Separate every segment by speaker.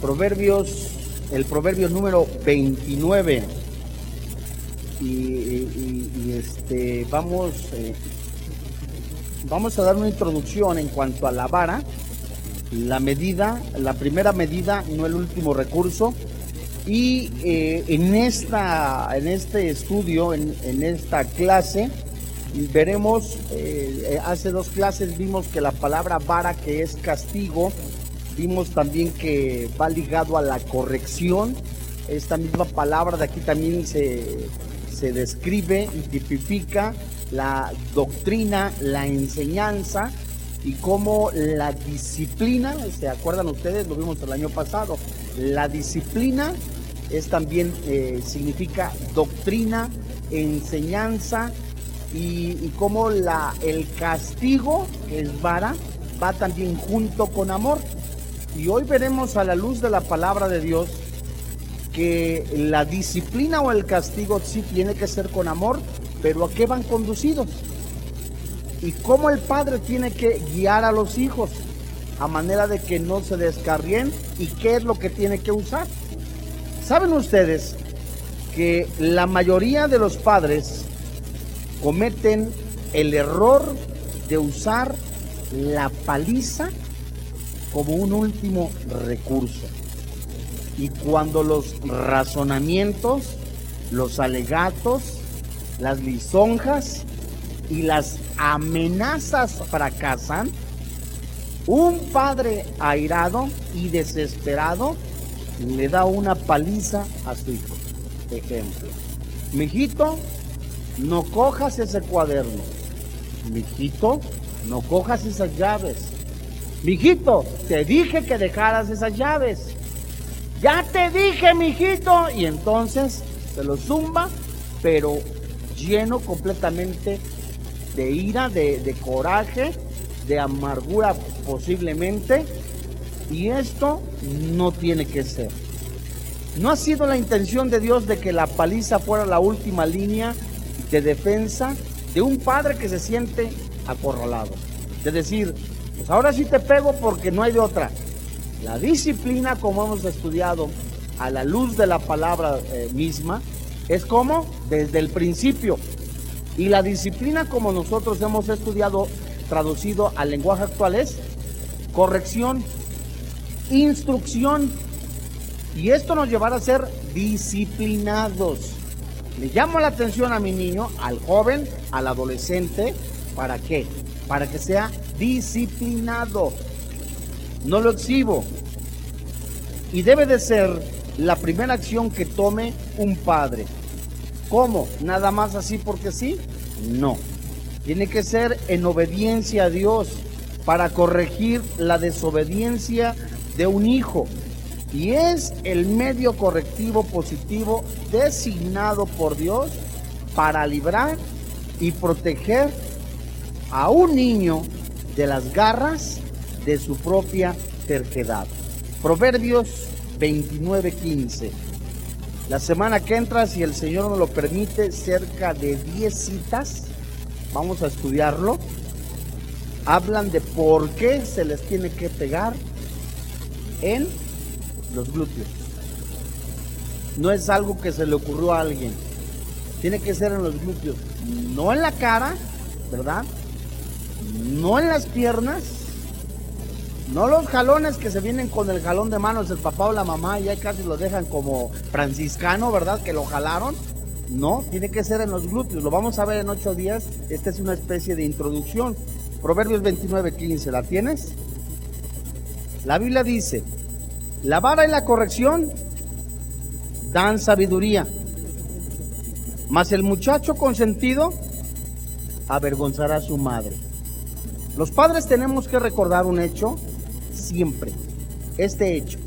Speaker 1: Proverbios, el proverbio número 29. Y, este, vamos, eh, vamos a dar una introducción en cuanto a la vara, la medida, la primera medida, no el último recurso. Y eh, en, esta, en este estudio, en, esta clase, veremos, eh, hace dos clases vimos que la palabra vara, que es castigo, vimos también que va ligado a la corrección. Esta misma palabra de aquí también se, se describe y tipifica la doctrina, la enseñanza y cómo la disciplina, ¿se acuerdan ustedes? Lo vimos el año pasado. La disciplina es también, eh, significa doctrina, enseñanza y, cómo la, el castigo, que es vara, va también junto con amor. Y hoy veremos a la luz de la palabra de Dios que la disciplina o el castigo sí tiene que ser con amor, pero ¿a qué van conducidos? Y cómo el padre tiene que guiar a los hijos a manera de que no se descarrien y qué es lo que tiene que usar. ¿Saben ustedes que la mayoría de los padres cometen el error de usar la paliza como un último recurso. Y cuando los razonamientos, los alegatos, las lisonjas y las amenazas fracasan, un padre airado y desesperado le da una paliza a su hijo. Ejemplo, mijito, no cojas ese cuaderno. Mijito, no cojas esas llaves. Mijito, te dije que dejaras esas llaves. Ya te dije, mijito. Y entonces se lo zumba, pero lleno completamente de ira, de, coraje, de amargura posiblemente. Y esto no tiene que ser. No ha sido la intención de Dios de que la paliza fuera la última línea de defensa de un padre que se siente acorralado. De decir, pues ahora sí te pego porque no hay de otra. La disciplina, como hemos estudiado a la luz de la palabra eh, misma, es como desde el principio. Y la disciplina, como nosotros hemos estudiado, traducido al lenguaje actual, es corrección, instrucción. Y esto nos llevará a ser disciplinados. Le llamo la atención a mi niño, al joven, al adolescente, ¿para qué? Para que sea disciplinado. No lo exhibo. Y debe de ser la primera acción que tome un padre. ¿Cómo? ¿Nada más así porque sí? No. Tiene que ser en obediencia a Dios para corregir la desobediencia de un hijo y es el medio correctivo positivo designado por Dios para librar y proteger a un niño de las garras de su propia terquedad. Proverbios 29:15. La semana que entra, si el Señor nos lo permite, cerca de 10 citas, vamos a estudiarlo. Hablan de por qué se les tiene que pegar en los glúteos. No es algo que se le ocurrió a alguien. Tiene que ser en los glúteos. No en la cara, ¿verdad? No en las piernas. No los jalones que se vienen con el jalón de manos el papá o la mamá y ahí casi lo dejan como franciscano, ¿verdad? Que lo jalaron. No, tiene que ser en los glúteos. Lo vamos a ver en ocho días. Esta es una especie de introducción. Proverbios 29, 15. ¿La tienes? La Biblia dice, la vara y la corrección dan sabiduría, mas el muchacho consentido avergonzará a su madre. Los padres tenemos que recordar un hecho siempre, este hecho.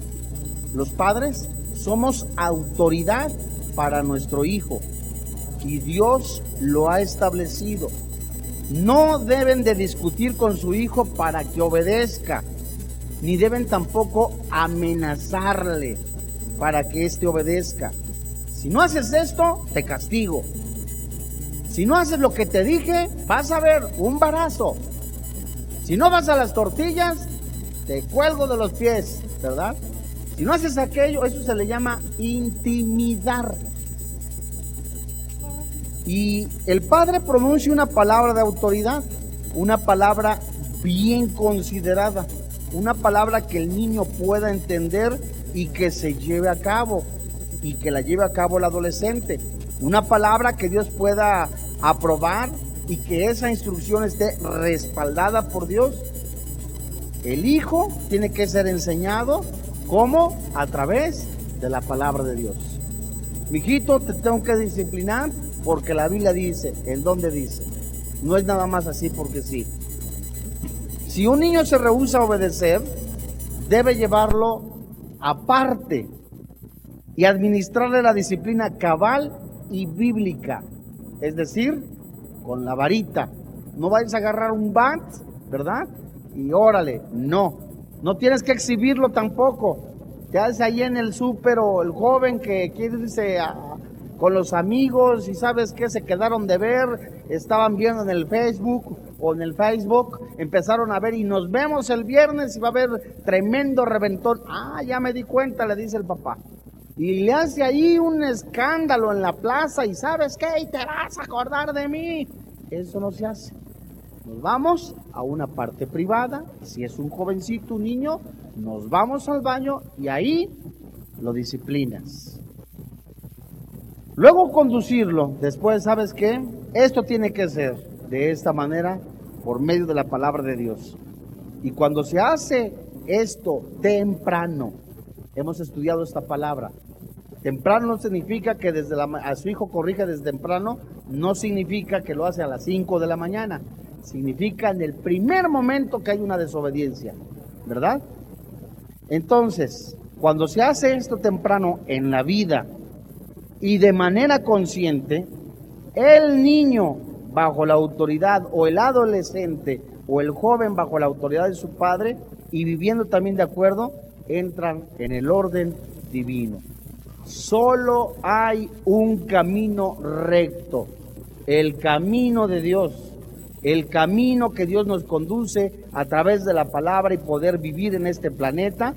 Speaker 1: Los padres somos autoridad para nuestro hijo y Dios lo ha establecido. No deben de discutir con su hijo para que obedezca ni deben tampoco amenazarle para que éste obedezca. Si no haces esto, te castigo. Si no haces lo que te dije, vas a ver un barazo. Si no vas a las tortillas, te cuelgo de los pies, ¿verdad? Si no haces aquello, eso se le llama intimidar. Y el padre pronuncia una palabra de autoridad, una palabra bien considerada, una palabra que el niño pueda entender y que se lleve a cabo, y que la lleve a cabo el adolescente. Una palabra que Dios pueda aprobar y que esa instrucción esté respaldada por Dios. El hijo tiene que ser enseñado como a través de la palabra de Dios. Mijito, te tengo que disciplinar porque la Biblia dice, ¿en dónde dice? No es nada más así porque sí. Si un niño se rehúsa a obedecer, debe llevarlo aparte y administrarle la disciplina cabal y bíblica, es decir, con la varita. No vayas a agarrar un bat, ¿verdad? Y órale, no. No tienes que exhibirlo tampoco. Te haces ahí en el súper o el joven que quiere irse con los amigos y sabes que se quedaron de ver, estaban viendo en el Facebook o en el Facebook, empezaron a ver y nos vemos el viernes y va a haber tremendo reventón. Ah, ya me di cuenta, le dice el papá. Y le hace ahí un escándalo en la plaza y sabes qué, y te vas a acordar de mí. Eso no se hace. Nos vamos a una parte privada, si es un jovencito, un niño, nos vamos al baño y ahí lo disciplinas. Luego conducirlo, después, ¿sabes qué? Esto tiene que ser de esta manera por medio de la palabra de Dios. Y cuando se hace esto temprano, hemos estudiado esta palabra, Temprano no significa que desde la, a su hijo corrija desde temprano, no significa que lo hace a las 5 de la mañana. Significa en el primer momento que hay una desobediencia, ¿verdad? Entonces, cuando se hace esto temprano en la vida y de manera consciente, el niño bajo la autoridad o el adolescente o el joven bajo la autoridad de su padre y viviendo también de acuerdo, entran en el orden divino. Solo hay un camino recto, el camino de Dios, el camino que Dios nos conduce a través de la palabra y poder vivir en este planeta,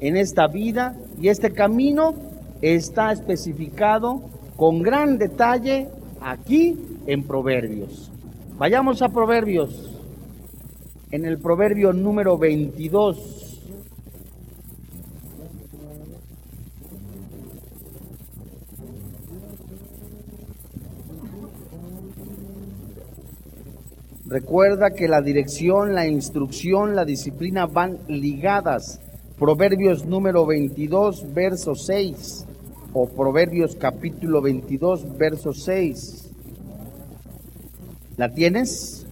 Speaker 1: en esta vida. Y este camino está especificado con gran detalle aquí en Proverbios. Vayamos a Proverbios. En el Proverbio número 22. Recuerda que la dirección, la instrucción, la disciplina van ligadas. Proverbios número 22, verso 6. O Proverbios capítulo 22, verso 6. ¿La tienes?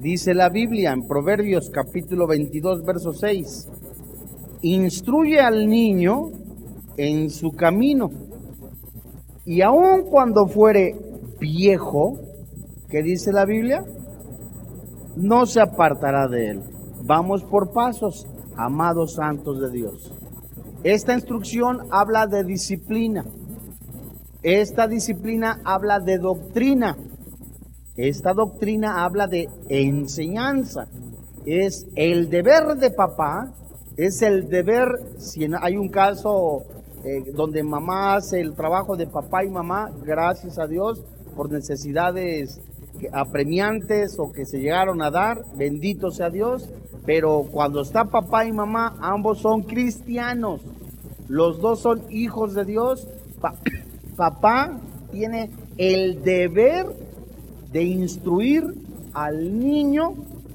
Speaker 1: Dice la Biblia en Proverbios capítulo 22, verso 6. Instruye al niño en su camino. Y aun cuando fuere viejo, que dice la Biblia, no se apartará de él. Vamos por pasos, amados santos de Dios. Esta instrucción habla de disciplina. Esta disciplina habla de doctrina. Esta doctrina habla de enseñanza. Es el deber de papá, es el deber, si hay un caso eh, donde mamá hace el trabajo de papá y mamá, gracias a Dios, por necesidades apremiantes o que se llegaron a dar, bendito sea Dios, pero cuando está papá y mamá, ambos son cristianos, los dos son hijos de Dios, papá tiene el deber de instruir al niño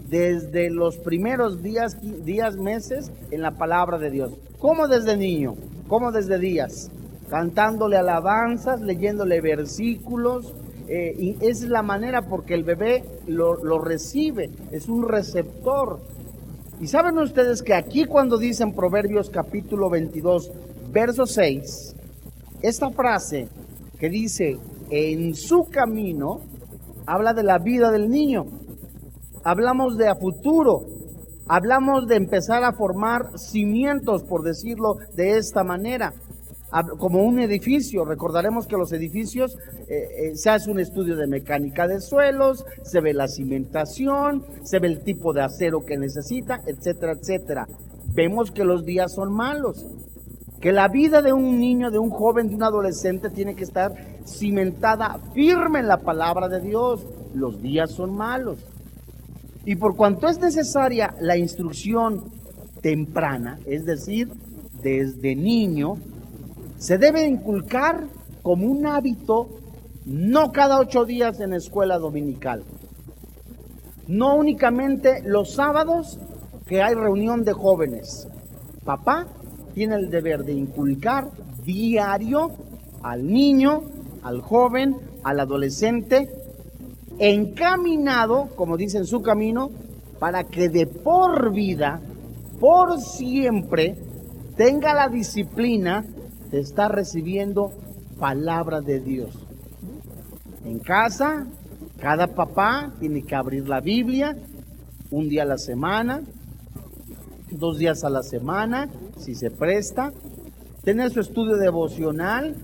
Speaker 1: desde los primeros días, días, meses en la palabra de Dios. ¿Cómo desde niño? ¿Cómo desde días? Cantándole alabanzas, leyéndole versículos, eh, y es la manera porque el bebé lo, lo recibe, es un receptor. Y saben ustedes que aquí cuando dicen Proverbios capítulo 22, verso 6, esta frase que dice, en su camino, habla de la vida del niño. Hablamos de a futuro, hablamos de empezar a formar cimientos, por decirlo de esta manera como un edificio. Recordaremos que los edificios eh, eh, se hace un estudio de mecánica de suelos, se ve la cimentación, se ve el tipo de acero que necesita, etcétera, etcétera. vemos que los días son malos, que la vida de un niño, de un joven, de un adolescente tiene que estar cimentada firme en la palabra de Dios. Los días son malos. Y por cuanto es necesaria la instrucción temprana, es decir, desde niño, se debe inculcar como un hábito, no cada ocho días en escuela dominical, no únicamente los sábados que hay reunión de jóvenes. Papá tiene el deber de inculcar diario al niño, al joven, al adolescente, encaminado, como dice en su camino, para que de por vida, por siempre, tenga la disciplina estar recibiendo palabra de Dios. En casa, cada papá tiene que abrir la Biblia un día a la semana, dos días a la semana, si se presta, tener su estudio devocional,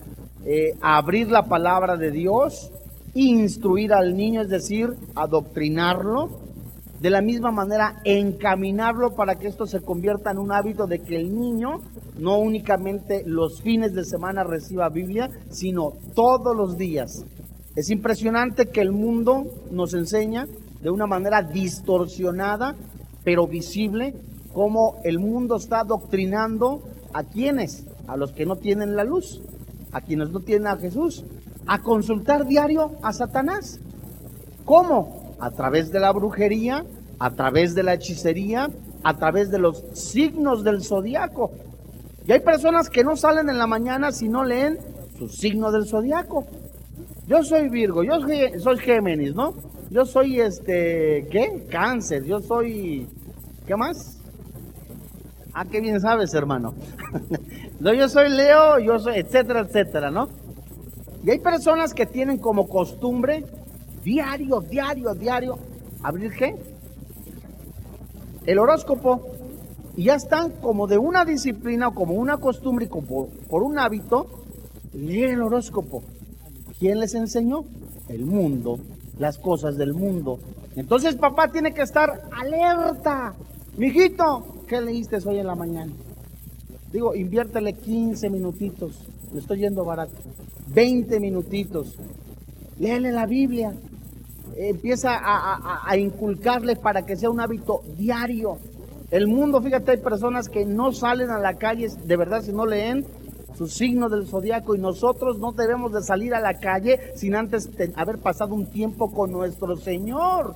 Speaker 1: eh, abrir la palabra de Dios, instruir al niño, es decir, adoctrinarlo, de la misma manera encaminarlo para que esto se convierta en un hábito de que el niño no únicamente los fines de semana reciba Biblia, sino todos los días. Es impresionante que el mundo nos enseña de una manera distorsionada, pero visible, cómo el mundo está adoctrinando a quienes, a los que no tienen la luz, a quienes no tienen a Jesús, a consultar diario a Satanás. ¿Cómo? A través de la brujería, a través de la hechicería, a través de los signos del zodiaco. Y hay personas que no salen en la mañana si no leen su signo del zodiaco. Yo soy Virgo, yo soy, soy Géminis, ¿no? Yo soy este, ¿qué? Cáncer, yo soy, ¿qué más? Ah, qué bien sabes, hermano. no, yo soy Leo, yo soy, etcétera, etcétera, ¿no? Y hay personas que tienen como costumbre, diario, diario, diario, abrir qué? El horóscopo. Y ya están como de una disciplina o como una costumbre y como por un hábito, leer el horóscopo. ¿Quién les enseñó? El mundo, las cosas del mundo. Entonces papá tiene que estar alerta. Mijito, ¿qué leíste hoy en la mañana? Digo, inviértele 15 minutitos, le estoy yendo barato. 20 minutitos. Léele la Biblia. Empieza a, a, inculcarle para que sea un hábito diario. El mundo, fíjate, hay personas que no salen a la calle, de verdad, si no leen su signo del zodiaco y nosotros no debemos de salir a la calle sin antes haber pasado un tiempo con nuestro Señor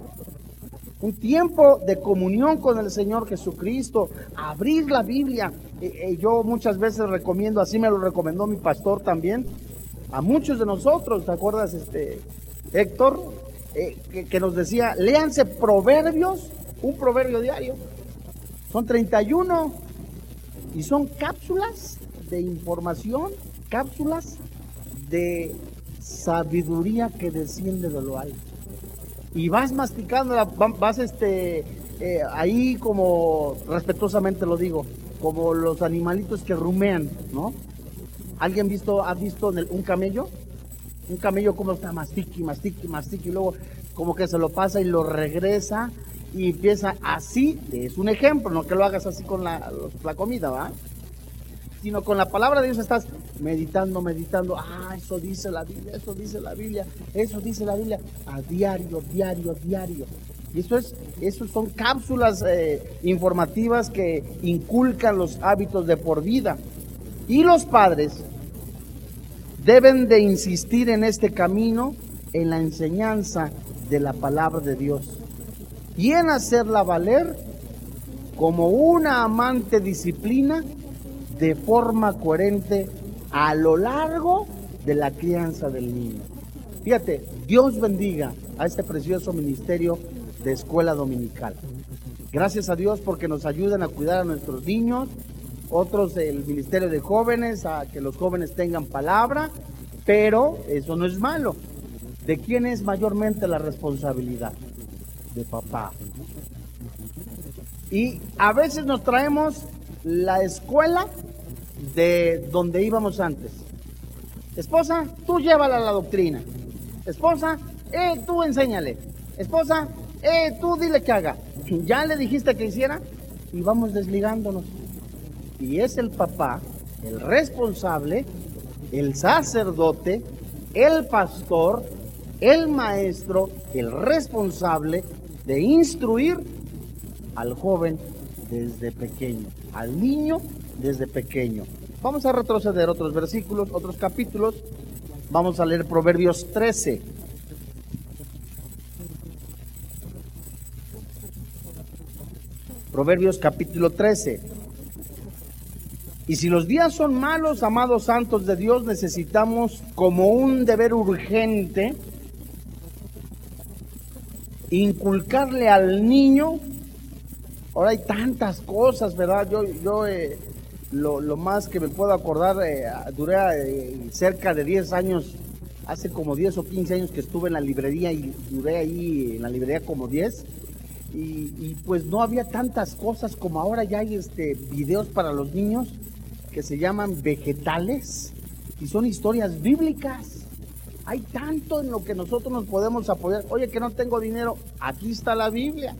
Speaker 1: un tiempo de comunión con el Señor Jesucristo, abrir la Biblia. Eh, eh, yo muchas veces recomiendo, así me lo recomendó mi pastor también, a muchos de nosotros, ¿te acuerdas, este, Héctor? Eh, que, nos decía, léanse proverbios, un proverbio diario. Son 31 y son cápsulas de información, cápsulas de sabiduría que desciende de lo alto y vas masticando, vas este, eh, ahí como, respetuosamente lo digo, como los animalitos que rumean, ¿no? ¿Alguien visto, ha visto un camello? Un camello como está mastiqui, mastiqui, mastiqui, y luego como que se lo pasa y lo regresa y empieza así, es un ejemplo, no que lo hagas así con la, la comida, ¿va? sino con la palabra de Dios estás meditando, meditando, ah, eso dice la Biblia, eso dice la Biblia, eso dice la Biblia, a diario, diario, diario. Y eso es, eso son cápsulas eh, informativas que inculcan los hábitos de por vida. Y los padres deben de insistir en este camino, en la enseñanza de la palabra de Dios y en hacerla valer como una amante disciplina de forma coherente a lo largo de la crianza del niño. Fíjate, Dios bendiga a este precioso ministerio de escuela dominical. Gracias a Dios porque nos ayudan a cuidar a nuestros niños, otros del ministerio de jóvenes, a que los jóvenes tengan palabra, pero eso no es malo. ¿De quién es mayormente la responsabilidad? De papá. Y a veces nos traemos la escuela de donde íbamos antes. Esposa, tú llévala a la doctrina. Esposa, eh, tú enséñale. Esposa, eh, tú dile que haga. Ya le dijiste que hiciera y vamos desligándonos. Y es el papá, el responsable, el sacerdote, el pastor, el maestro, el responsable de instruir al joven desde pequeño, al niño desde pequeño. Vamos a retroceder otros versículos, otros capítulos. Vamos a leer Proverbios 13. Proverbios capítulo 13. Y si los días son malos, amados santos de Dios, necesitamos como un deber urgente inculcarle al niño. Ahora hay tantas cosas, ¿verdad? Yo, yo eh, lo, más que me puedo acordar, eh, duré eh, cerca de 10 años, hace como 10 o 15 años que estuve en la librería y duré ahí en la librería como 10 y, pues no había tantas cosas como ahora ya hay este videos para los niños que se llaman vegetales y son historias bíblicas. Hay tanto en lo que nosotros nos podemos apoyar. Oye, que no tengo dinero, aquí está la Biblia.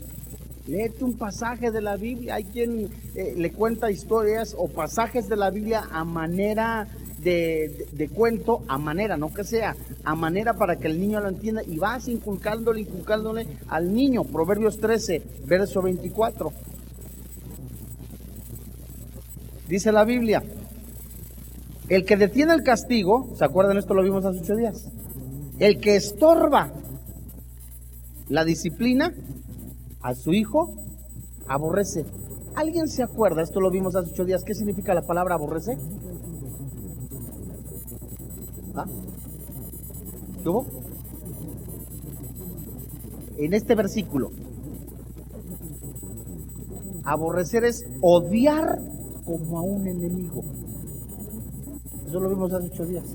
Speaker 1: Léete un pasaje de la Biblia. Hay quien eh, le cuenta historias o pasajes de la Biblia a manera de, cuento a manera, no que sea, a manera para que el niño lo entienda y vas inculcándole, inculcándole al niño. Proverbios 13, verso 24. Dice la Biblia, el que detiene el castigo, ¿se acuerdan? Esto lo vimos hace ocho días. El que estorba la disciplina a su hijo, aborrece. ¿Alguien se acuerda? Esto lo vimos hace ocho días. ¿Qué significa la palabra aborrece? ¿Ah? En este versículo, aborrecer es odiar como a un enemigo. Eso lo vimos hace ocho días.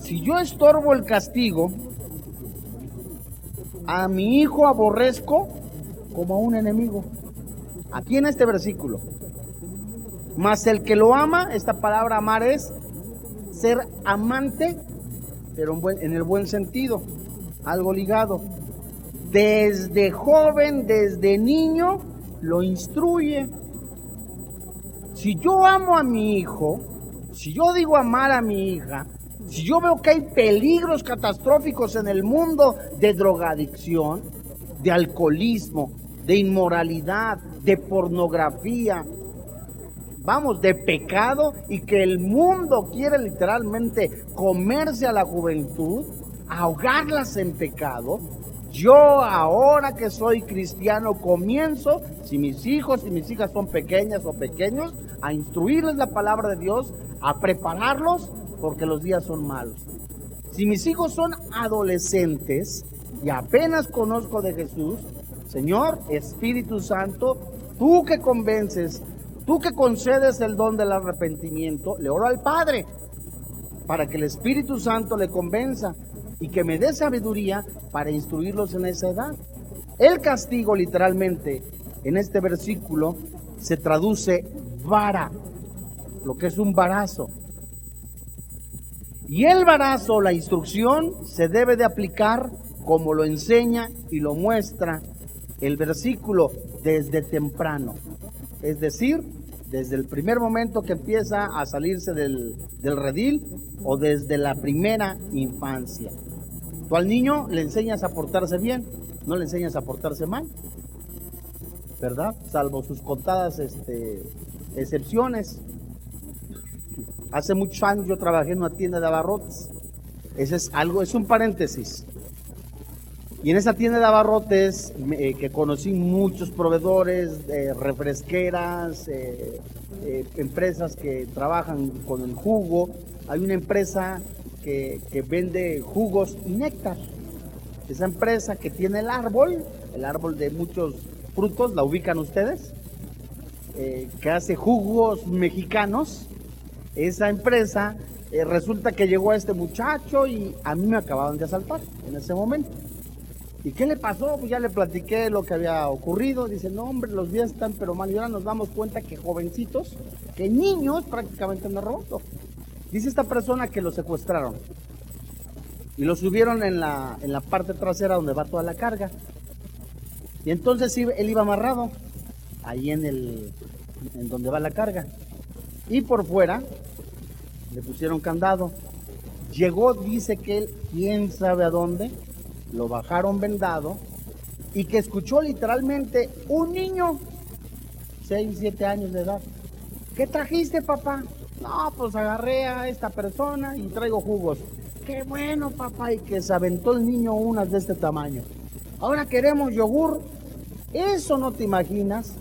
Speaker 1: Si yo estorbo el castigo, a mi hijo aborrezco como a un enemigo. Aquí en este versículo. Mas el que lo ama, esta palabra amar es ser amante, pero en el buen sentido, algo ligado. Desde joven, desde niño, lo instruye. Si yo amo a mi hijo, si yo digo amar a mi hija, si yo veo que hay peligros catastróficos en el mundo de drogadicción, de alcoholismo, de inmoralidad, de pornografía, vamos, de pecado y que el mundo quiere literalmente comerse a la juventud, ahogarlas en pecado, yo ahora que soy cristiano comienzo, si mis hijos y mis hijas son pequeñas o pequeños, a instruirles la palabra de Dios, a prepararlos porque los días son malos. Si mis hijos son adolescentes y apenas conozco de Jesús, Señor, Espíritu Santo, tú que convences Tú que concedes el don del arrepentimiento, le oro al Padre para que el Espíritu Santo le convenza y que me dé sabiduría para instruirlos en esa edad. El castigo literalmente en este versículo se traduce vara, lo que es un barazo. Y el barazo, la instrucción, se debe de aplicar como lo enseña y lo muestra el versículo desde temprano es decir, desde el primer momento que empieza a salirse del, redil o desde la primera infancia. Al niño le enseñas a portarse bien, no le enseñas a portarse mal, ¿verdad? Salvo sus contadas este, excepciones. Hace muchos años yo trabajé en una tienda de abarrotes. Ese es algo, es un paréntesis. Y en esa tienda de abarrotes eh, que conocí muchos proveedores, de refresqueras, eh, eh, empresas que trabajan con el jugo. Hay una empresa que, vende jugos y néctar. Esa empresa que tiene el árbol, el árbol de muchos frutos, la ubican ustedes, que hace jugos mexicanos. Esa empresa resulta que llegó a este muchacho y a mí me acababan de asaltar en ese momento. ¿Y qué le pasó? Pues ya le platiqué lo que había ocurrido. Dice, no, hombre, los días están pero mal. Y ahora nos damos cuenta que jovencitos, que niños prácticamente han robado. Dice esta persona que lo secuestraron. Y lo subieron en la, en la parte trasera donde va toda la carga. Y entonces él iba amarrado, ahí en el, en donde va la carga. y por fuera le pusieron candado. Llegó, dice que él, quién sabe a dónde, lo bajaron vendado y que escuchó literalmente un niño, 6, 7 años de edad. ¿Qué trajiste, papá? No, pues agarré a esta persona y traigo jugos. Qué bueno, papá, y que se aventó el niño unas de este tamaño. Ahora queremos yogur. Eso no te imaginas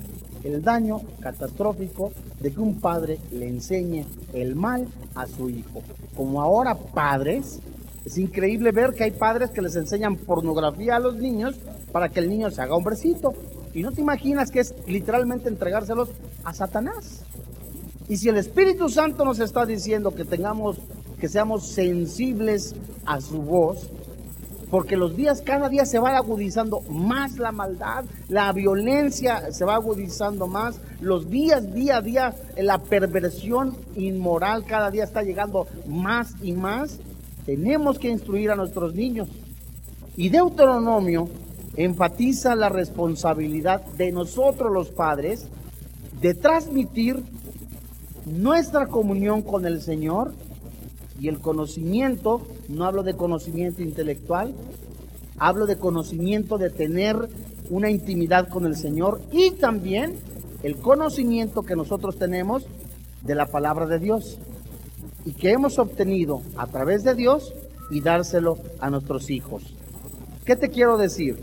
Speaker 1: el daño catastrófico de que un padre le enseñe el mal a su hijo. Como ahora padres, es increíble ver que hay padres que les enseñan pornografía a los niños para que el niño se haga hombrecito. Y no te imaginas que es literalmente entregárselos a Satanás. Y si el Espíritu Santo nos está diciendo que tengamos, que seamos sensibles a su voz, porque los días cada día se va agudizando más la maldad, la violencia se va agudizando más, los días día a día la perversión inmoral cada día está llegando más y más. Tenemos que instruir a nuestros niños. Y Deuteronomio enfatiza la responsabilidad de nosotros los padres de transmitir nuestra comunión con el Señor y el conocimiento, no hablo de conocimiento intelectual, hablo de conocimiento de tener una intimidad con el Señor y también el conocimiento que nosotros tenemos de la palabra de Dios y que hemos obtenido a través de Dios y dárselo a nuestros hijos. ¿Qué te quiero decir?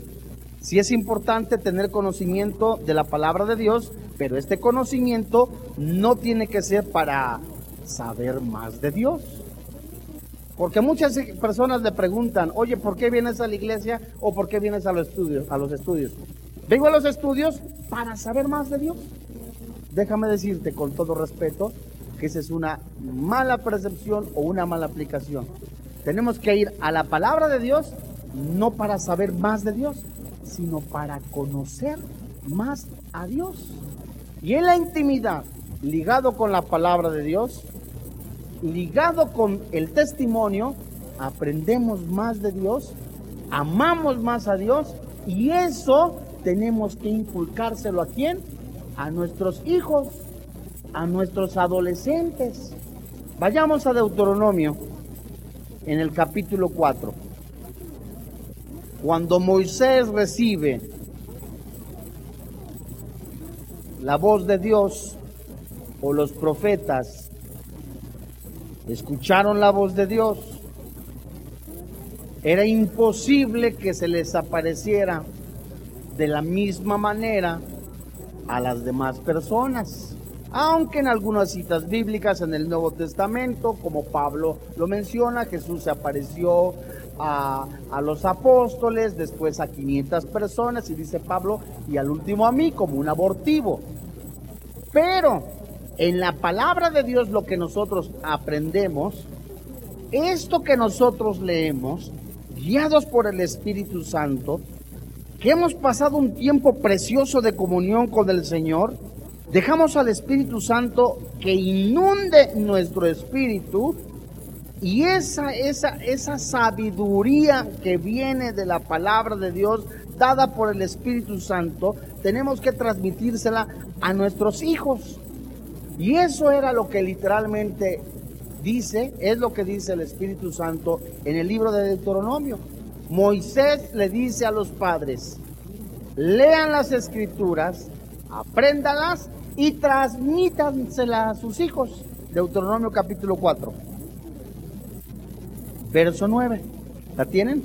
Speaker 1: Si es importante tener conocimiento de la palabra de Dios, pero este conocimiento no tiene que ser para saber más de Dios. Porque muchas personas le preguntan, oye, ¿por qué vienes a la iglesia o por qué vienes a los estudios? A los estudios. Vengo a los estudios para saber más de Dios. Déjame decirte con todo respeto que esa es una mala percepción o una mala aplicación. Tenemos que ir a la palabra de Dios no para saber más de Dios, sino para conocer más a Dios. Y en la intimidad, ligado con la palabra de Dios, ligado con el testimonio, aprendemos más de Dios, amamos más a Dios y eso tenemos que inculcárselo a quién? A nuestros hijos, a nuestros adolescentes. Vayamos a Deuteronomio en el capítulo 4. Cuando Moisés recibe la voz de Dios o los profetas escucharon la voz de Dios. Era imposible que se les apareciera de la misma manera a las demás personas. Aunque en algunas citas bíblicas en el Nuevo Testamento, como Pablo lo menciona, Jesús se apareció a, a, los apóstoles, después a 500 personas, y dice Pablo, y al último a mí como un abortivo. Pero en la palabra de Dios lo que nosotros aprendemos, esto que nosotros leemos, guiados por el Espíritu Santo, que hemos pasado un tiempo precioso de comunión con el Señor, dejamos al Espíritu Santo que inunde nuestro espíritu y esa, esa, esa sabiduría que viene de la palabra de Dios, dada por el Espíritu Santo, tenemos que transmitírsela a nuestros hijos. Y eso era lo que literalmente dice, es lo que dice el Espíritu Santo en el libro de Deuteronomio. Moisés le dice a los padres, lean las escrituras, apréndalas y transmítanselas a sus hijos. Deuteronomio capítulo 4, verso 9. ¿La tienen?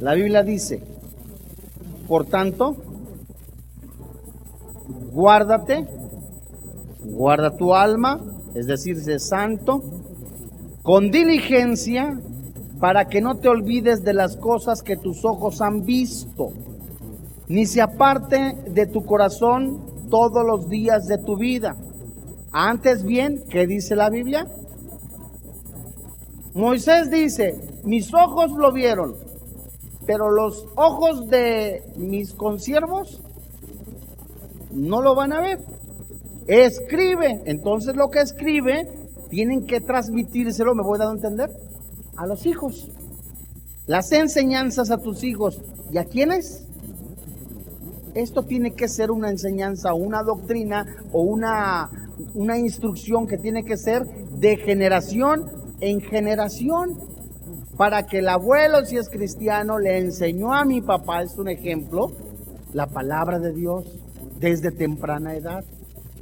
Speaker 1: La Biblia dice, por tanto, guárdate Guarda tu alma, es decir, sé santo, con diligencia, para que no te olvides de las cosas que tus ojos han visto, ni se aparte de tu corazón todos los días de tu vida. Antes bien, ¿qué dice la Biblia? Moisés dice, mis ojos lo vieron, pero los ojos de mis consiervos no lo van a ver. Escribe. Entonces lo que escribe tienen que transmitírselo, me voy dando a entender, a los hijos. Las enseñanzas a tus hijos. ¿Y a quiénes? Esto tiene que ser una enseñanza, una doctrina o una, una instrucción que tiene que ser de generación en generación. Para que el abuelo, si es cristiano, le enseñó a mi papá, es un ejemplo, la palabra de Dios desde temprana edad.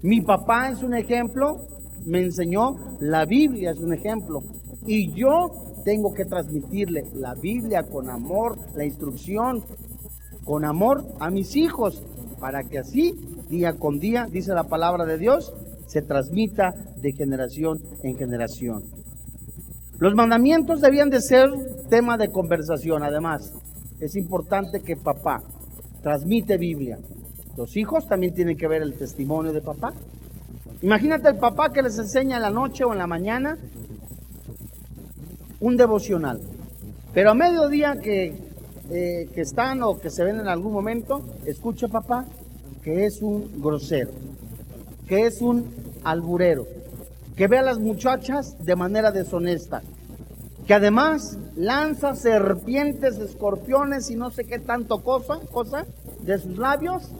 Speaker 1: Mi papá es un ejemplo, me enseñó la Biblia, es un ejemplo. Y yo tengo que transmitirle la Biblia con amor, la instrucción con amor a mis hijos, para que así, día con día, dice la palabra de Dios, se transmita de generación en generación. Los mandamientos debían de ser tema de conversación, además. Es importante que papá transmite Biblia. Los hijos también tienen que ver el testimonio de papá. Imagínate el papá que les enseña en la noche o en la mañana un devocional. Pero a mediodía que, eh, que están o que se ven en algún momento, escucha papá que es un grosero, que es un alburero, que ve a las muchachas de manera deshonesta, que además lanza serpientes, escorpiones y no sé qué tanto cosa, de sus labios.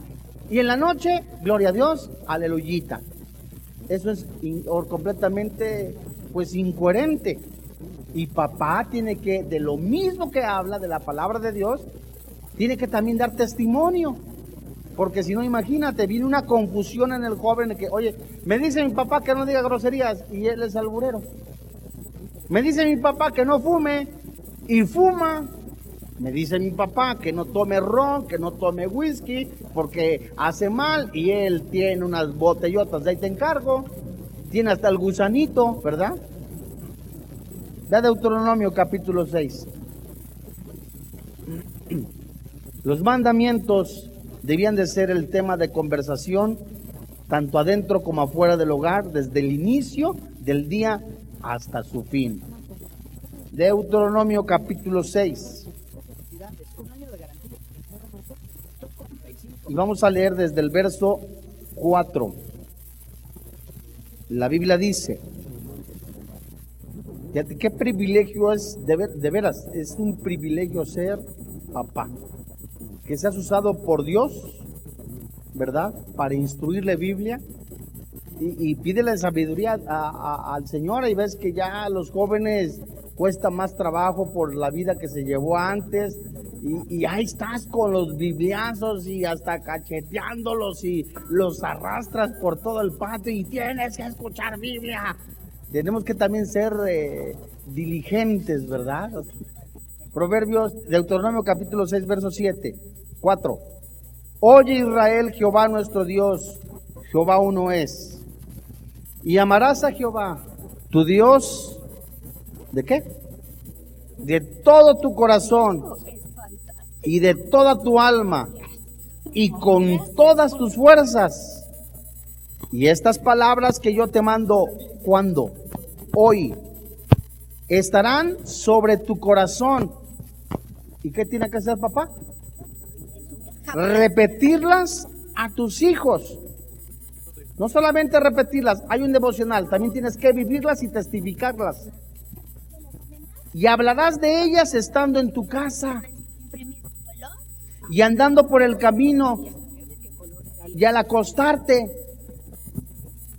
Speaker 1: Y en la noche, gloria a Dios, aleluyita. Eso es completamente, pues, incoherente. Y papá tiene que, de lo mismo que habla de la palabra de Dios, tiene que también dar testimonio. Porque si no, imagínate, viene una confusión en el joven que, oye, me dice mi papá que no diga groserías y él es alburero. Me dice mi papá que no fume y fuma. Me dice mi papá que no tome ron, que no tome whisky, porque hace mal y él tiene unas botellotas de ahí te encargo. Tiene hasta el gusanito, ¿verdad? Da Deuteronomio capítulo 6. Los mandamientos debían de ser el tema de conversación tanto adentro como afuera del hogar, desde el inicio del día hasta su fin. Deuteronomio capítulo 6. Y vamos a leer desde el verso 4. La Biblia dice, qué privilegio es, de, de veras, es un privilegio ser papá, que seas usado por Dios, ¿verdad? Para instruirle Biblia y, y pídele sabiduría al Señor y ves que ya los jóvenes cuesta más trabajo por la vida que se llevó antes, y, ahí estás con los bibliazos y hasta cacheteándolos y los arrastras por todo el patio y tienes que escuchar Biblia. Tenemos que también ser eh, diligentes, ¿verdad? Proverbios, Deuteronomio capítulo 6, verso 7, 4. Oye Israel, Jehová nuestro Dios, Jehová uno es. Y amarás a Jehová, tu Dios, ¿de qué? De todo tu corazón y de toda tu alma y con todas tus fuerzas. Y estas palabras que yo te mando, cuando Hoy estarán sobre tu corazón. ¿Y qué tiene que hacer papá? Repetirlas a tus hijos. No solamente repetirlas, hay un devocional, también tienes que vivirlas y testificarlas. Y hablarás de ellas estando en tu casa y andando por el camino y al acostarte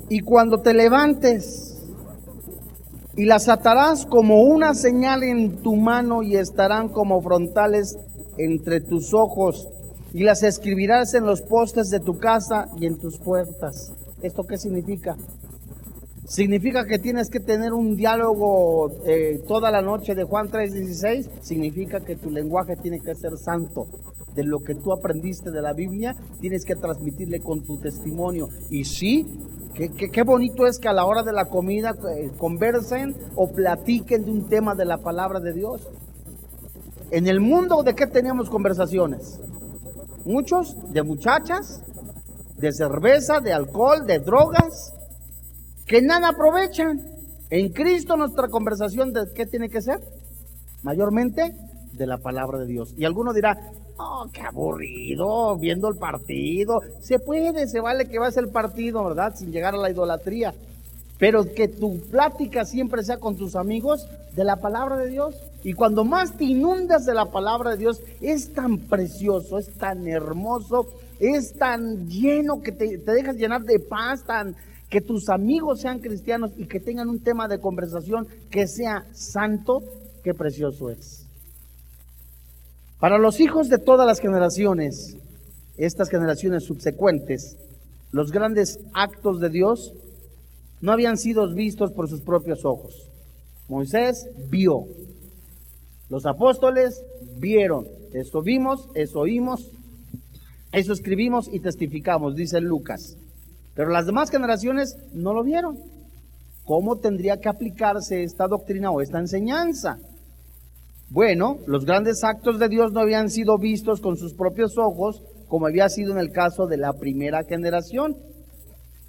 Speaker 1: y cuando te levantes y las atarás como una señal en tu mano y estarán como frontales entre tus ojos y las escribirás en los postes de tu casa y en tus puertas. ¿Esto qué significa? ¿Significa que tienes que tener un diálogo eh, toda la noche de Juan 3:16? Significa que tu lenguaje tiene que ser santo. De lo que tú aprendiste de la Biblia, tienes que transmitirle con tu testimonio. Y sí, qué, bonito es que a la hora de la comida eh, conversen o platiquen de un tema de la palabra de Dios. En el mundo, ¿de qué teníamos conversaciones? Muchos de muchachas, de cerveza, de alcohol, de drogas que nada aprovechan. En Cristo nuestra conversación de qué tiene que ser? Mayormente de la palabra de Dios. Y alguno dirá, oh, qué aburrido, viendo el partido. Se puede, se vale que vayas el partido, ¿verdad? Sin llegar a la idolatría. Pero que tu plática siempre sea con tus amigos de la palabra de Dios. Y cuando más te inundas de la palabra de Dios, es tan precioso, es tan hermoso, es tan lleno que te, te dejas llenar de paz, tan, que tus amigos sean cristianos y que tengan un tema de conversación que sea santo, qué precioso es. Para los hijos de todas las generaciones, estas generaciones subsecuentes, los grandes actos de Dios no habían sido vistos por sus propios ojos. Moisés vio, los apóstoles vieron, eso vimos, eso oímos, eso escribimos y testificamos, dice Lucas. Pero las demás generaciones no lo vieron. ¿Cómo tendría que aplicarse esta doctrina o esta enseñanza? Bueno, los grandes actos de Dios no habían sido vistos con sus propios ojos, como había sido en el caso de la primera generación.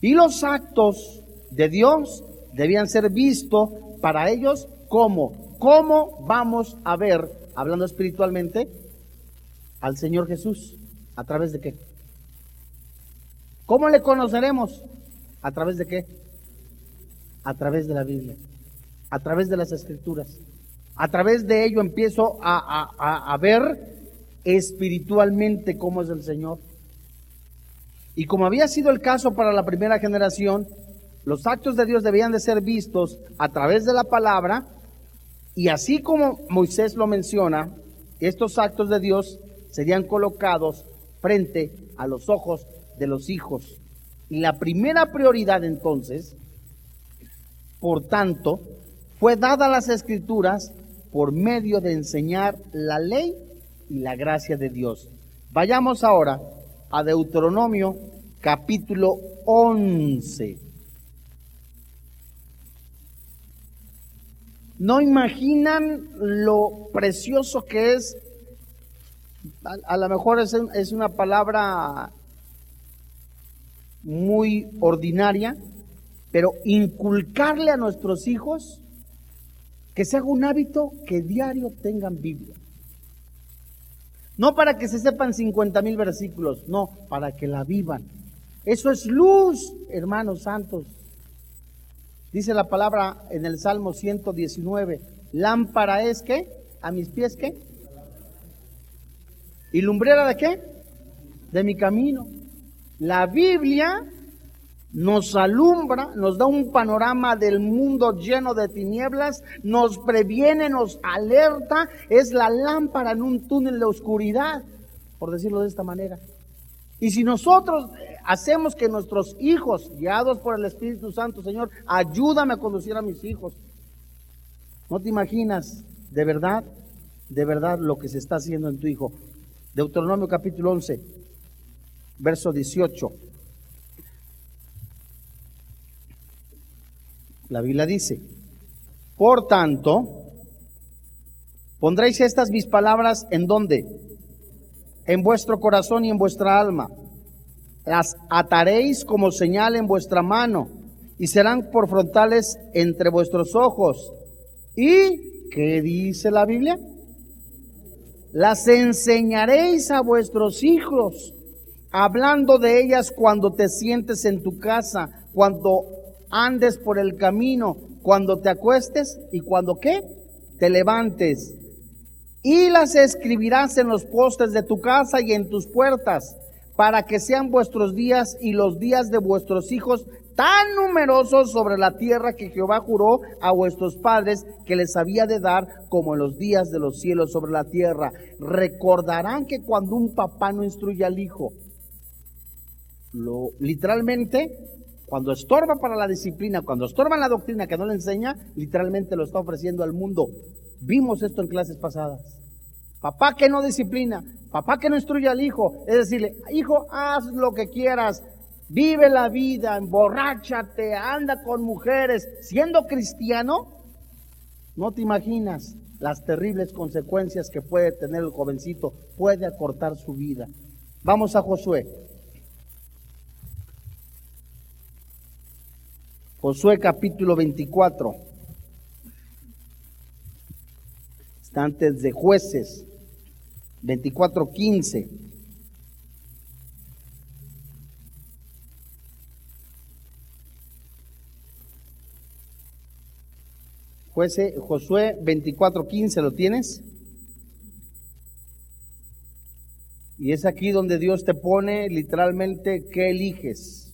Speaker 1: Y los actos de Dios debían ser vistos para ellos como, ¿cómo vamos a ver, hablando espiritualmente, al Señor Jesús? ¿A través de qué? ¿Cómo le conoceremos? ¿A través de qué? A través de la Biblia, a través de las escrituras. A través de ello empiezo a, ver espiritualmente cómo es el Señor. Y como había sido el caso para la primera generación, los actos de Dios debían de ser vistos a través de la palabra, y así como Moisés lo menciona, estos actos de Dios serían colocados frente a los ojos de los hijos. Y la primera prioridad entonces, por tanto, fue dada a las escrituras por medio de enseñar la ley y la gracia de Dios. Vayamos ahora a Deuteronomio capítulo 11. No imaginan lo precioso que es, a, lo mejor es, es una palabra muy ordinaria, pero inculcarle a nuestros hijos que se haga un hábito que diario tengan Biblia. No para que se sepan 50 mil versículos, no, para que la vivan. Eso es luz, hermanos santos. Dice la palabra en el Salmo 119, lámpara es que, a mis pies que, y lumbrera de qué, de mi camino. La Biblia nos alumbra, nos da un panorama del mundo lleno de tinieblas, nos previene, nos alerta, es la lámpara en un túnel de oscuridad, por decirlo de esta manera. Y si nosotros hacemos que nuestros hijos, guiados por el Espíritu Santo, Señor, ayúdame a conducir a mis hijos, no te imaginas de verdad, de verdad lo que se está haciendo en tu hijo. Deuteronomio capítulo 11, verso 18. La Biblia dice, por tanto, pondréis estas mis palabras en donde? En vuestro corazón y en vuestra alma. Las ataréis como señal en vuestra mano y serán por frontales entre vuestros ojos. ¿Y qué dice la Biblia? Las enseñaréis a vuestros hijos, hablando de ellas cuando te sientes en tu casa, cuando andes por el camino, cuando te acuestes y cuando qué? Te levantes. Y las escribirás en los postes de tu casa y en tus puertas, para que sean vuestros días y los días de vuestros hijos tan numerosos sobre la tierra que Jehová juró a vuestros padres que les había de dar como en los días de los cielos sobre la tierra. Recordarán que cuando un papá no instruye al hijo, lo literalmente cuando estorba para la disciplina, cuando estorba la doctrina que no le enseña, literalmente lo está ofreciendo al mundo. Vimos esto en clases pasadas. Papá que no disciplina, papá que no instruye al hijo, es decirle, hijo, haz lo que quieras, vive la vida, emborráchate, anda con mujeres, siendo cristiano, no te imaginas las terribles consecuencias que puede tener el jovencito, puede acortar su vida. Vamos a Josué, Josué capítulo 24. Está antes de jueces. 24.15. Josué 24.15, ¿lo tienes? Y es aquí donde Dios te pone literalmente qué eliges.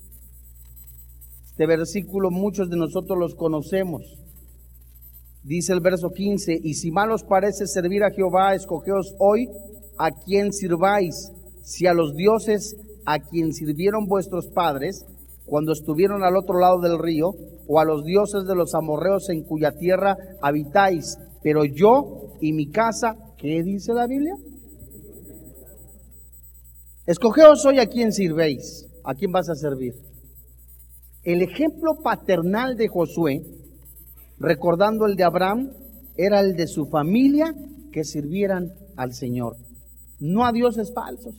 Speaker 1: Este versículo muchos de nosotros los conocemos. Dice el verso 15, y si mal os parece servir a Jehová, escogeos hoy a quien sirváis, si a los dioses a quien sirvieron vuestros padres cuando estuvieron al otro lado del río, o a los dioses de los amorreos en cuya tierra habitáis. Pero yo y mi casa, ¿qué dice la Biblia? Escogeos hoy a quien sirvéis, a quién vas a servir. El ejemplo paternal de Josué, recordando el de Abraham, era el de su familia que sirvieran al Señor, no a dioses falsos.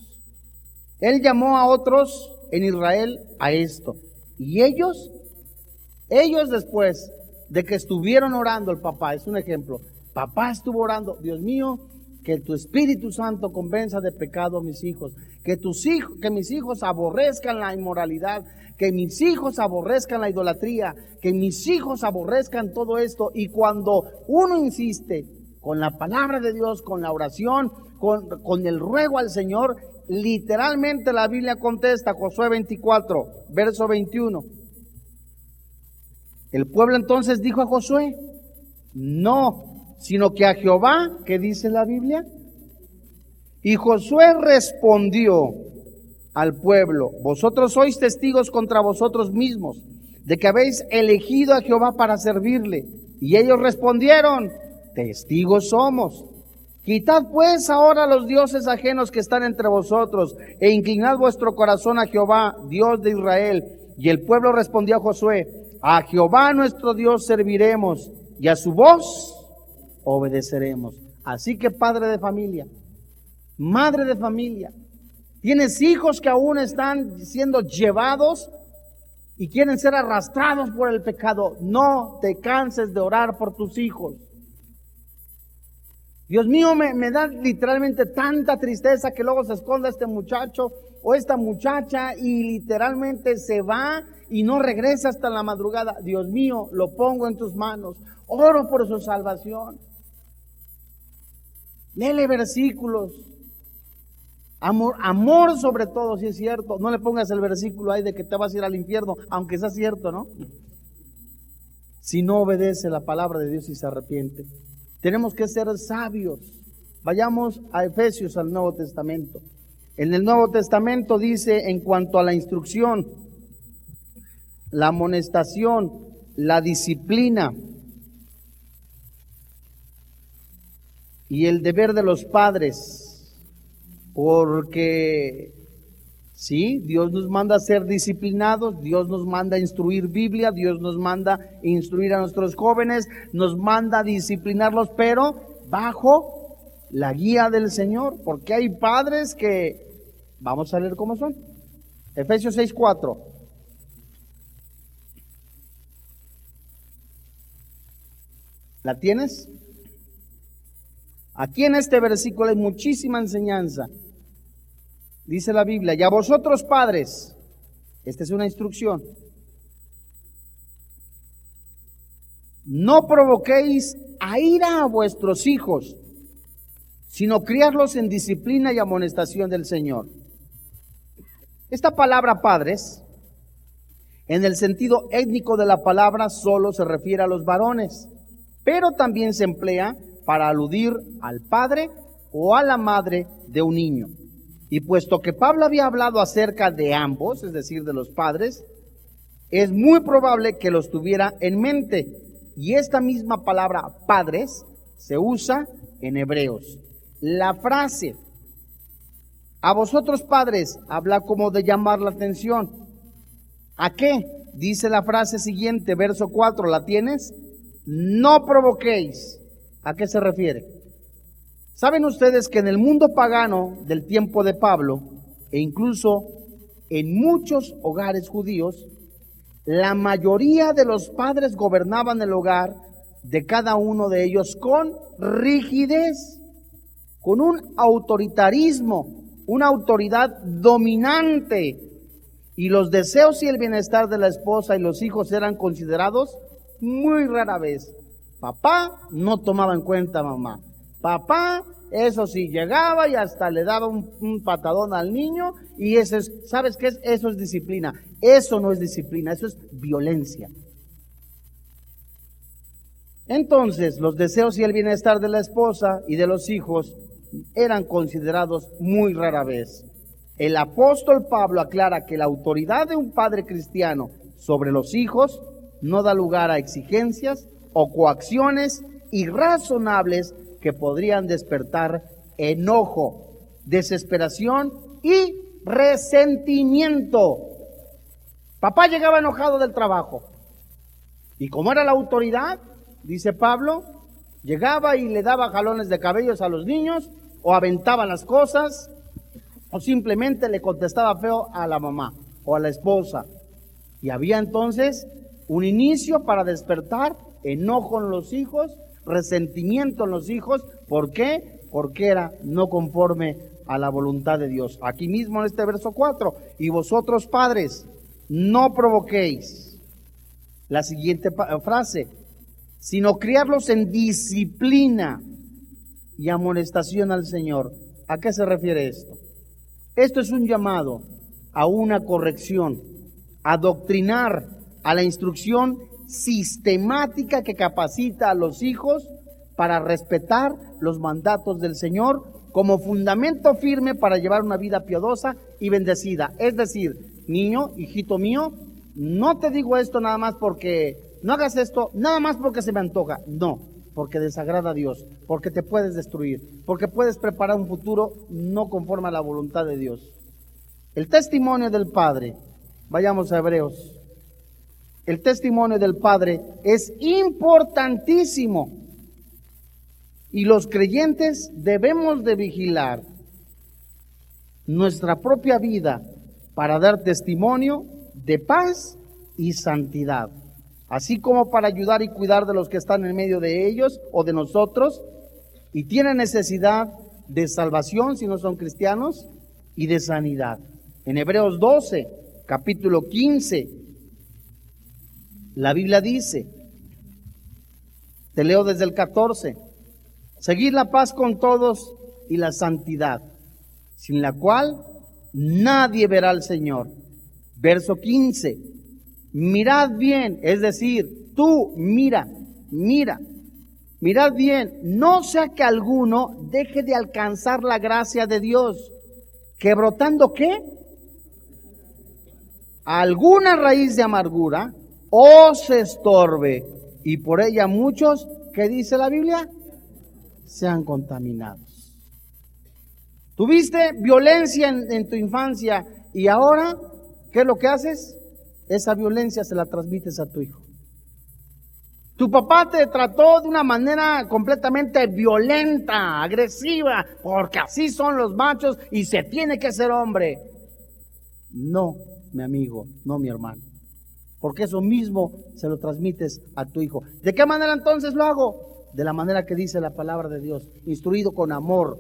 Speaker 1: Él llamó a otros en Israel a esto. Y ellos, ellos después de que estuvieron orando, el papá, es un ejemplo, papá estuvo orando, Dios mío, que tu Espíritu Santo convenza de pecado a mis hijos, que tus hijos, que mis hijos aborrezcan la inmoralidad, que mis hijos aborrezcan la idolatría, que mis hijos aborrezcan todo esto. Y cuando uno insiste con la palabra de Dios, con la oración, con, con el ruego al Señor, literalmente la Biblia contesta, Josué 24, verso 21. El pueblo entonces dijo a Josué, no, sino que a Jehová, ¿qué dice la Biblia? Y Josué respondió al pueblo, vosotros sois testigos contra vosotros mismos de que habéis elegido a Jehová para servirle. Y ellos respondieron, testigos somos. Quitad pues ahora los dioses ajenos que están entre vosotros e inclinad vuestro corazón a Jehová, Dios de Israel. Y el pueblo respondió a Josué, a Jehová nuestro Dios serviremos y a su voz obedeceremos. Así que padre de familia, madre de familia, tienes hijos que aún están siendo llevados y quieren ser arrastrados por el pecado. No te canses de orar por tus hijos. Dios mío, me, me, da literalmente tanta tristeza que luego se esconda este muchacho o esta muchacha y literalmente se va y no regresa hasta la madrugada. Dios mío, lo pongo en tus manos. Oro por su salvación. Léele versículos. Amor, amor sobre todo, si es cierto. No le pongas el versículo ahí de que te vas a ir al infierno, aunque sea cierto, ¿no? Si no obedece la palabra de Dios y se arrepiente. Tenemos que ser sabios. Vayamos a Efesios, al Nuevo Testamento. En el Nuevo Testamento dice en cuanto a la instrucción, la amonestación, la disciplina, y el deber de los padres, porque sí, Dios nos manda a ser disciplinados, Dios nos manda a instruir Biblia, Dios nos manda a instruir a nuestros jóvenes, nos manda a disciplinarlos, pero bajo la guía del Señor, porque hay padres que, vamos a leer cómo son. Efesios 6:4. ¿La tienes? Aquí en este versículo hay muchísima enseñanza. Dice la Biblia, y a vosotros padres, esta es una instrucción, no provoquéis a ira a vuestros hijos, sino criarlos en disciplina y amonestación del Señor. Esta palabra padres, en el sentido étnico de la palabra, solo se refiere a los varones, pero también se emplea para aludir al padre o a la madre de un niño. Y puesto que Pablo había hablado acerca de ambos, es decir, de los padres, es muy probable que los tuviera en mente. Y esta misma palabra padres se usa en hebreos. La frase a vosotros padres habla como de llamar la atención. ¿A qué? Dice la frase siguiente, verso 4, ¿la tienes? No provoquéis ¿A qué se refiere? Saben ustedes que en el mundo pagano del tiempo de Pablo, e incluso en muchos hogares judíos, la mayoría de los padres gobernaban el hogar de cada uno de ellos con rigidez, con un autoritarismo, una autoridad dominante. Y los deseos y el bienestar de la esposa y los hijos eran considerados muy rara vez. Papá no tomaba en cuenta mamá. Papá, eso sí, llegaba y hasta le daba un, patadón al niño y eso es, ¿sabes qué es? Eso es disciplina. Eso no es disciplina, eso es violencia. Entonces, los deseos y el bienestar de la esposa y de los hijos eran considerados muy rara vez. El apóstol Pablo aclara que la autoridad de un padre cristiano sobre los hijos no da lugar a exigencias o coacciones irrazonables que podrían despertar enojo, desesperación y resentimiento. Papá llegaba enojado del trabajo y como era la autoridad, dice Pablo, llegaba y le daba jalones de cabellos a los niños o aventaba las cosas o simplemente le contestaba feo a la mamá o a la esposa. Y había entonces un inicio para despertar enojo en los hijos, resentimiento en los hijos. ¿Por qué? Porque era no conforme a la voluntad de Dios. Aquí mismo en este verso 4, y vosotros padres, no provoquéis. La siguiente frase, sino criarlos en disciplina y amonestación al Señor. ¿A qué se refiere esto? Esto es un llamado a una corrección, a doctrinar, a la instrucción sistemática que capacita a los hijos para respetar los mandatos del Señor como fundamento firme para llevar una vida piadosa y bendecida. Es decir, niño, hijito mío, no te digo esto nada más porque, no hagas esto nada más porque se me antoja, no, porque desagrada a Dios, porque te puedes destruir, porque puedes preparar un futuro no conforme a la voluntad de Dios. El testimonio del Padre, vayamos a Hebreos, el testimonio del Padre es importantísimo y los creyentes debemos de vigilar nuestra propia vida para dar testimonio de paz y santidad, así como para ayudar y cuidar de los que están en medio de ellos o de nosotros y tienen necesidad de salvación si no son cristianos y de sanidad. En Hebreos 12, capítulo 15, la Biblia dice, te leo desde el 14, seguir la paz con todos y la santidad, sin la cual nadie verá al Señor. Verso 15, mirad bien, es decir, tú mira, mira, mirad bien, no sea que alguno deje de alcanzar la gracia de Dios, que brotando qué? Alguna raíz de amargura o se estorbe y por ella muchos, ¿qué dice la Biblia? Sean contaminados. Tuviste violencia en, en, tu infancia y ahora, ¿qué es lo que haces? Esa violencia se la transmites a tu hijo. Tu papá te trató de una manera completamente violenta, agresiva, porque así son los machos y se tiene que ser hombre. No, mi amigo, no mi hermano porque eso mismo se lo transmites a tu hijo. ¿De qué manera entonces lo hago? De la manera que dice la palabra de Dios, instruido con amor.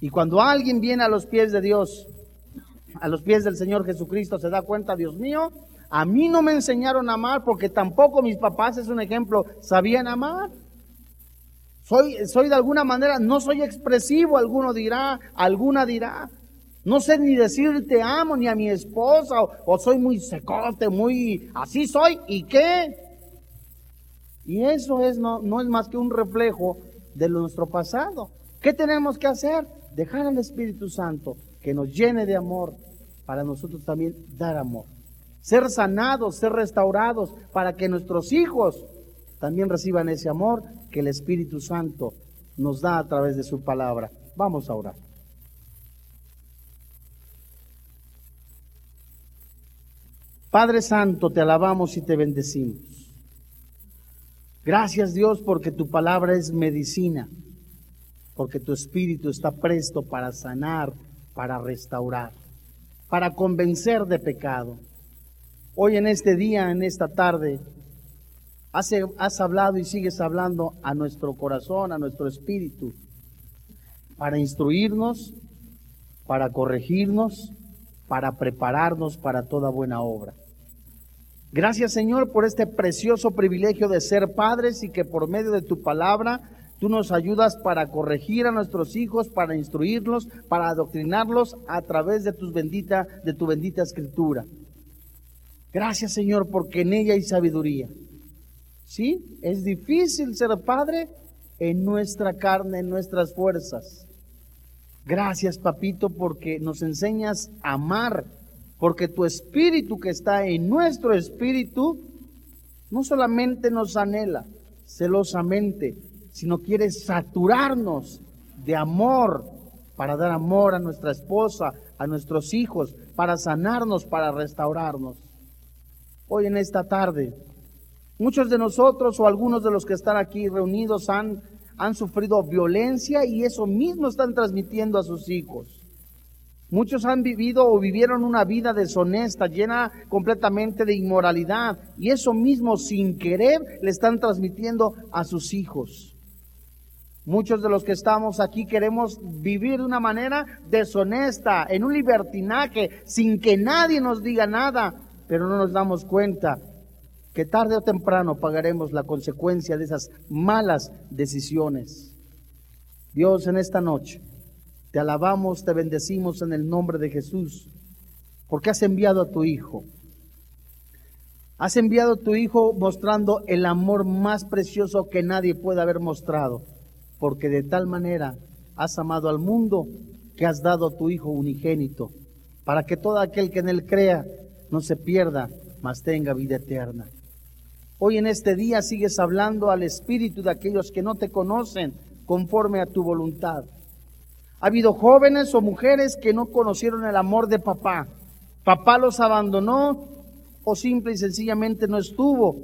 Speaker 1: Y cuando alguien viene a los pies de Dios, a los pies del Señor Jesucristo, se da cuenta, Dios mío, a mí no me enseñaron a amar porque tampoco mis papás, es un ejemplo, sabían amar. Soy, soy de alguna manera, no soy expresivo, alguno dirá, alguna dirá. No sé ni decir te amo ni a mi esposa o, soy muy secote, muy así soy y qué. Y eso es no, no es más que un reflejo de nuestro pasado. ¿Qué tenemos que hacer? Dejar al Espíritu Santo que nos llene de amor para nosotros también dar amor. Ser sanados, ser restaurados para que nuestros hijos también reciban ese amor que el Espíritu Santo nos da a través de su palabra. Vamos a orar. Padre Santo, te alabamos y te bendecimos. Gracias Dios porque tu palabra es medicina, porque tu espíritu está presto para sanar, para restaurar, para convencer de pecado. Hoy en este día, en esta tarde, has, hablado y sigues hablando a nuestro corazón, a nuestro espíritu, para instruirnos, para corregirnos, para prepararnos para toda buena obra. Gracias Señor por este precioso privilegio de ser padres y que por medio de tu palabra tú nos ayudas para corregir a nuestros hijos, para instruirlos, para adoctrinarlos a través de, tus bendita, de tu bendita escritura. Gracias Señor porque en ella hay sabiduría. ¿Sí? Es difícil ser padre en nuestra carne, en nuestras fuerzas. Gracias papito porque nos enseñas a amar, porque tu espíritu que está en nuestro espíritu no solamente nos anhela celosamente, sino quiere saturarnos de amor para dar amor a nuestra esposa, a nuestros hijos, para sanarnos, para restaurarnos. Hoy en esta tarde, muchos de nosotros o algunos de los que están aquí reunidos han, han sufrido violencia y eso mismo están transmitiendo a sus hijos. Muchos han vivido o vivieron una vida deshonesta, llena completamente de inmoralidad, y eso mismo sin querer le están transmitiendo a sus hijos. Muchos de los que estamos aquí queremos vivir de una manera deshonesta, en un libertinaje, sin que nadie nos diga nada, pero no nos damos cuenta que tarde o temprano pagaremos la consecuencia de esas malas decisiones. Dios, en esta noche, te alabamos, te bendecimos en el nombre de Jesús, porque has enviado a tu Hijo. Has enviado a tu Hijo mostrando el amor más precioso que nadie puede haber mostrado porque de tal manera has amado al mundo que has dado a tu Hijo unigénito, para que todo aquel que en Él crea no se pierda, mas tenga vida eterna. Hoy en este día sigues hablando al espíritu de aquellos que no te conocen conforme a tu voluntad. Ha habido jóvenes o mujeres que no conocieron el amor de papá. Papá los abandonó o simple y sencillamente no estuvo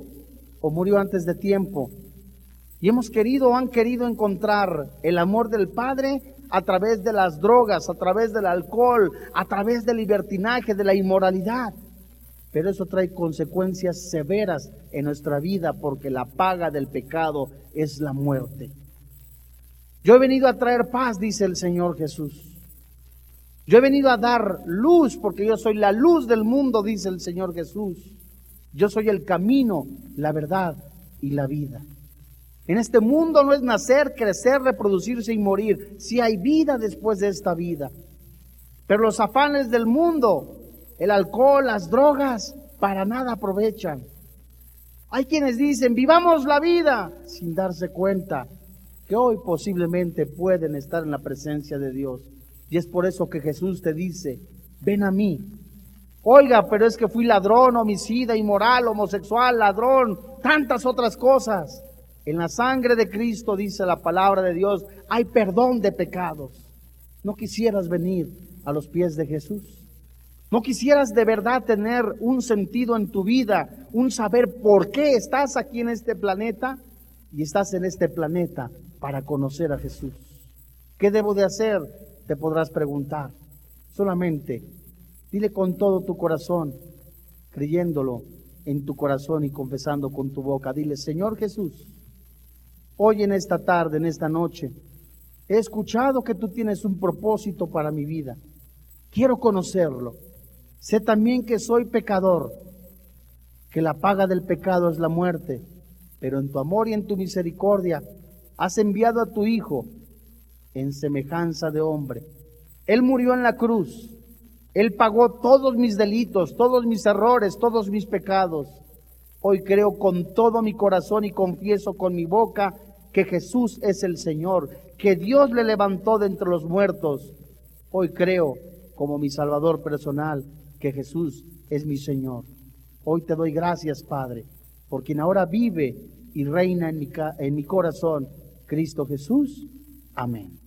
Speaker 1: o murió antes de tiempo y hemos querido o han querido encontrar el amor del Padre a través de las drogas, a través del alcohol, a través del libertinaje, de la inmoralidad. Pero eso trae consecuencias severas en nuestra vida porque la paga del pecado es la muerte. Yo he venido a traer paz, dice el Señor Jesús. Yo he venido a dar luz porque yo soy la luz del mundo, dice el Señor Jesús. Yo soy el camino, la verdad y la vida. En este mundo no es nacer, crecer, reproducirse y morir. Si hay vida después de esta vida. Pero los afanes del mundo, el alcohol, las drogas, para nada aprovechan. Hay quienes dicen, vivamos la vida, sin darse cuenta que hoy posiblemente pueden estar en la presencia de Dios. Y es por eso que Jesús te dice, ven a mí. Oiga, pero es que fui ladrón, homicida, inmoral, homosexual, ladrón, tantas otras cosas. En la sangre de Cristo, dice la palabra de Dios, hay perdón de pecados. ¿No quisieras venir a los pies de Jesús? ¿No quisieras de verdad tener un sentido en tu vida, un saber por qué estás aquí en este planeta? Y estás en este planeta para conocer a Jesús. ¿Qué debo de hacer? Te podrás preguntar. Solamente dile con todo tu corazón, creyéndolo en tu corazón y confesando con tu boca. Dile, Señor Jesús, Hoy en esta tarde, en esta noche, he escuchado que tú tienes un propósito para mi vida. Quiero conocerlo. Sé también que soy pecador, que la paga del pecado es la muerte, pero en tu amor y en tu misericordia has enviado a tu Hijo en semejanza de hombre. Él murió en la cruz. Él pagó todos mis delitos, todos mis errores, todos mis pecados. Hoy creo con todo mi corazón y confieso con mi boca que Jesús es el Señor, que Dios le levantó de entre los muertos. Hoy creo, como mi Salvador personal, que Jesús es mi Señor. Hoy te doy gracias, Padre, por quien ahora vive y reina en mi, corazón, Cristo Jesús. Amén.